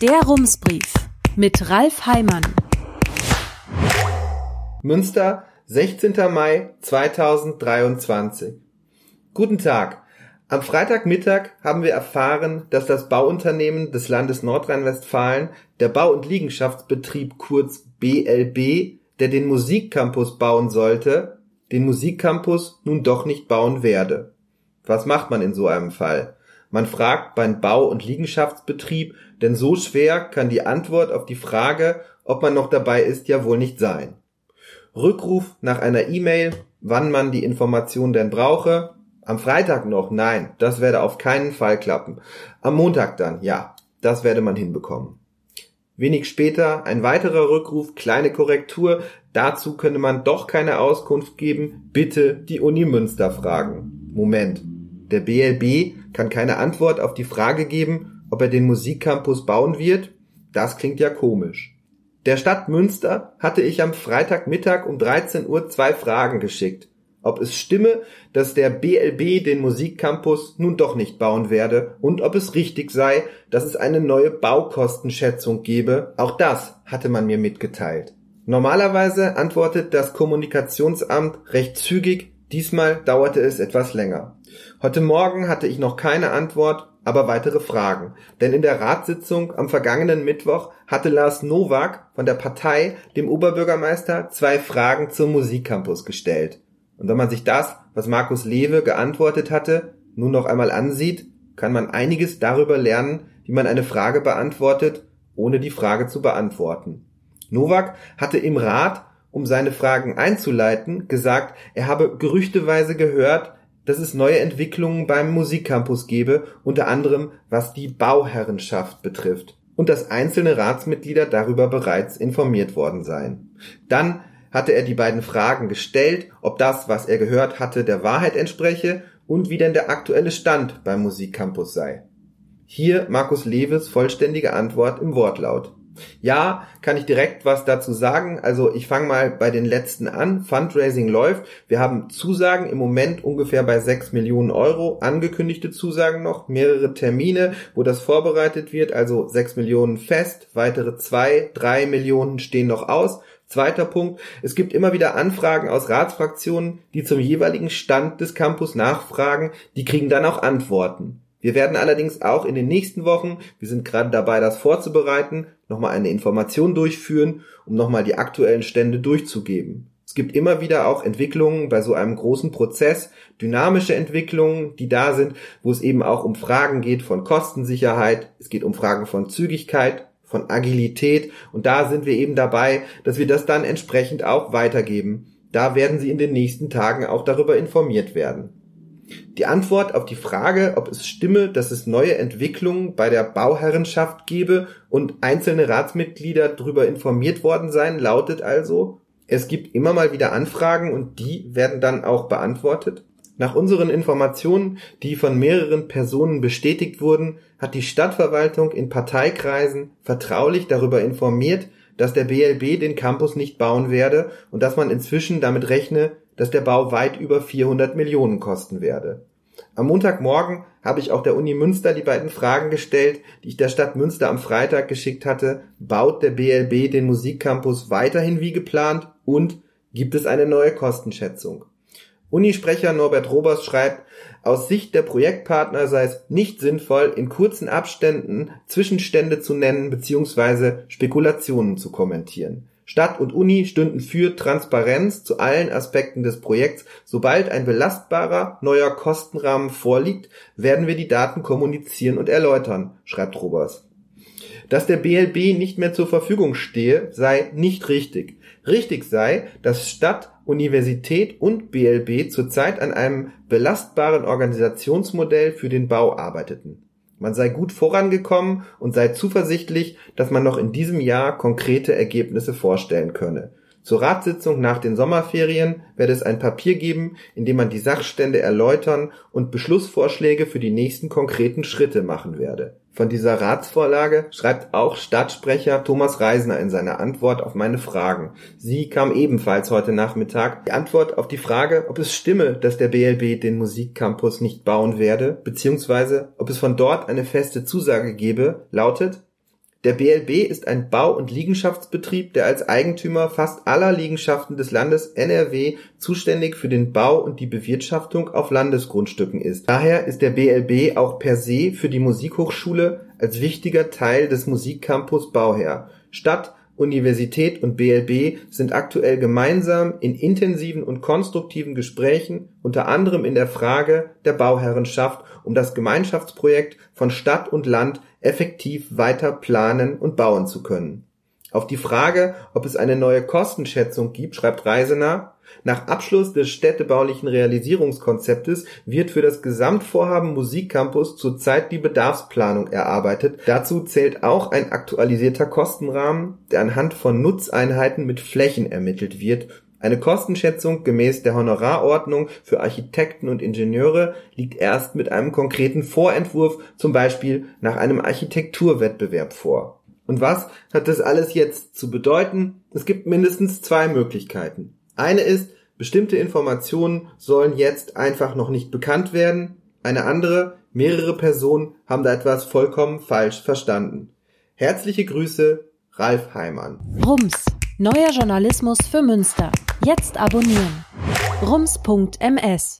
Der Rumsbrief mit Ralf Heimann. Münster, 16. Mai 2023. Guten Tag. Am Freitagmittag haben wir erfahren, dass das Bauunternehmen des Landes Nordrhein-Westfalen, der Bau- und Liegenschaftsbetrieb kurz BLB, der den Musikcampus bauen sollte, den Musikcampus nun doch nicht bauen werde. Was macht man in so einem Fall? Man fragt beim Bau- und Liegenschaftsbetrieb, denn so schwer kann die Antwort auf die Frage, ob man noch dabei ist, ja wohl nicht sein. Rückruf nach einer E-Mail, wann man die Information denn brauche. Am Freitag noch? Nein, das werde auf keinen Fall klappen. Am Montag dann? Ja, das werde man hinbekommen. Wenig später ein weiterer Rückruf, kleine Korrektur, dazu könne man doch keine Auskunft geben, bitte die Uni Münster fragen. Moment, der BLB kann keine Antwort auf die Frage geben, ob er den Musikcampus bauen wird? Das klingt ja komisch. Der Stadt Münster hatte ich am Freitagmittag um 13 Uhr zwei Fragen geschickt. Ob es stimme, dass der BLB den Musikcampus nun doch nicht bauen werde und ob es richtig sei, dass es eine neue Baukostenschätzung gebe, auch das hatte man mir mitgeteilt. Normalerweise antwortet das Kommunikationsamt recht zügig, diesmal dauerte es etwas länger. Heute Morgen hatte ich noch keine Antwort, aber weitere Fragen. Denn in der Ratssitzung am vergangenen Mittwoch hatte Lars Nowak von der Partei dem Oberbürgermeister zwei Fragen zum Musikcampus gestellt. Und wenn man sich das, was Markus Lewe geantwortet hatte, nun noch einmal ansieht, kann man einiges darüber lernen, wie man eine Frage beantwortet, ohne die Frage zu beantworten. Nowak hatte im Rat, um seine Fragen einzuleiten, gesagt, er habe gerüchteweise gehört, dass es neue Entwicklungen beim Musikcampus gebe, unter anderem was die Bauherrenschaft betrifft und dass einzelne Ratsmitglieder darüber bereits informiert worden seien. Dann hatte er die beiden Fragen gestellt, ob das, was er gehört hatte, der Wahrheit entspreche und wie denn der aktuelle Stand beim Musikcampus sei. Hier Markus Lewes vollständige Antwort im Wortlaut. Ja, kann ich direkt was dazu sagen. Also ich fange mal bei den letzten an. Fundraising läuft. Wir haben Zusagen im Moment ungefähr bei 6 Millionen Euro. Angekündigte Zusagen noch, mehrere Termine, wo das vorbereitet wird. Also 6 Millionen fest, weitere 2, 3 Millionen stehen noch aus. Zweiter Punkt, es gibt immer wieder Anfragen aus Ratsfraktionen, die zum jeweiligen Stand des Campus nachfragen, die kriegen dann auch Antworten. Wir werden allerdings auch in den nächsten Wochen, wir sind gerade dabei, das vorzubereiten, nochmal eine Information durchführen, um nochmal die aktuellen Stände durchzugeben. Es gibt immer wieder auch Entwicklungen bei so einem großen Prozess, dynamische Entwicklungen, die da sind, wo es eben auch um Fragen geht von Kostensicherheit, es geht um Fragen von Zügigkeit, von Agilität und da sind wir eben dabei, dass wir das dann entsprechend auch weitergeben. Da werden Sie in den nächsten Tagen auch darüber informiert werden. Die Antwort auf die Frage, ob es stimme, dass es neue Entwicklungen bei der Bauherrenschaft gebe und einzelne Ratsmitglieder darüber informiert worden seien, lautet also, es gibt immer mal wieder Anfragen und die werden dann auch beantwortet. Nach unseren Informationen, die von mehreren Personen bestätigt wurden, hat die Stadtverwaltung in Parteikreisen vertraulich darüber informiert, dass der BLB den Campus nicht bauen werde und dass man inzwischen damit rechne, dass der Bau weit über 400 Millionen kosten werde. Am Montagmorgen habe ich auch der Uni Münster die beiden Fragen gestellt, die ich der Stadt Münster am Freitag geschickt hatte. Baut der BLB den Musikcampus weiterhin wie geplant und gibt es eine neue Kostenschätzung? Unisprecher Norbert Robers schreibt, aus Sicht der Projektpartner sei es nicht sinnvoll, in kurzen Abständen Zwischenstände zu nennen bzw. Spekulationen zu kommentieren. Stadt und Uni stünden für Transparenz zu allen Aspekten des Projekts. Sobald ein belastbarer neuer Kostenrahmen vorliegt, werden wir die Daten kommunizieren und erläutern, schreibt Robers. Dass der BLB nicht mehr zur Verfügung stehe, sei nicht richtig. Richtig sei, dass Stadt, Universität und BLB zurzeit an einem belastbaren Organisationsmodell für den Bau arbeiteten. Man sei gut vorangekommen und sei zuversichtlich, dass man noch in diesem Jahr konkrete Ergebnisse vorstellen könne. Zur Ratssitzung nach den Sommerferien werde es ein Papier geben, in dem man die Sachstände erläutern und Beschlussvorschläge für die nächsten konkreten Schritte machen werde. Von dieser Ratsvorlage schreibt auch Stadtsprecher Thomas Reisner in seiner Antwort auf meine Fragen. Sie kam ebenfalls heute Nachmittag. Die Antwort auf die Frage, ob es stimme, dass der BLB den Musikcampus nicht bauen werde, beziehungsweise ob es von dort eine feste Zusage gebe, lautet, Der BLB ist ein Bau- und Liegenschaftsbetrieb, der als Eigentümer fast aller Liegenschaften des Landes NRW zuständig für den Bau und die Bewirtschaftung auf Landesgrundstücken ist. Daher ist der BLB auch per se für die Musikhochschule als wichtiger Teil des Musikcampus Bauherr. Stadt, Universität und BLB sind aktuell gemeinsam in intensiven und konstruktiven Gesprächen, unter anderem in der Frage der Bauherrenschaft, um das Gemeinschaftsprojekt von Stadt und Land effektiv weiter planen und bauen zu können. Auf die Frage, ob es eine neue Kostenschätzung gibt, schreibt Reisener, nach Abschluss des städtebaulichen Realisierungskonzeptes wird für das Gesamtvorhaben Musikcampus zurzeit die Bedarfsplanung erarbeitet. Dazu zählt auch ein aktualisierter Kostenrahmen, der anhand von Nutzeinheiten mit Flächen ermittelt wird eine Kostenschätzung gemäß der Honorarordnung für Architekten und Ingenieure liegt erst mit einem konkreten Vorentwurf, zum Beispiel nach einem Architekturwettbewerb vor. Und was hat das alles jetzt zu bedeuten? Es gibt mindestens zwei Möglichkeiten. Eine ist, bestimmte Informationen sollen jetzt einfach noch nicht bekannt werden. Eine andere, mehrere Personen haben da etwas vollkommen falsch verstanden. Herzliche Grüße, Ralf Heimann. Rums, neuer Journalismus für Münster. Jetzt abonnieren. rums.ms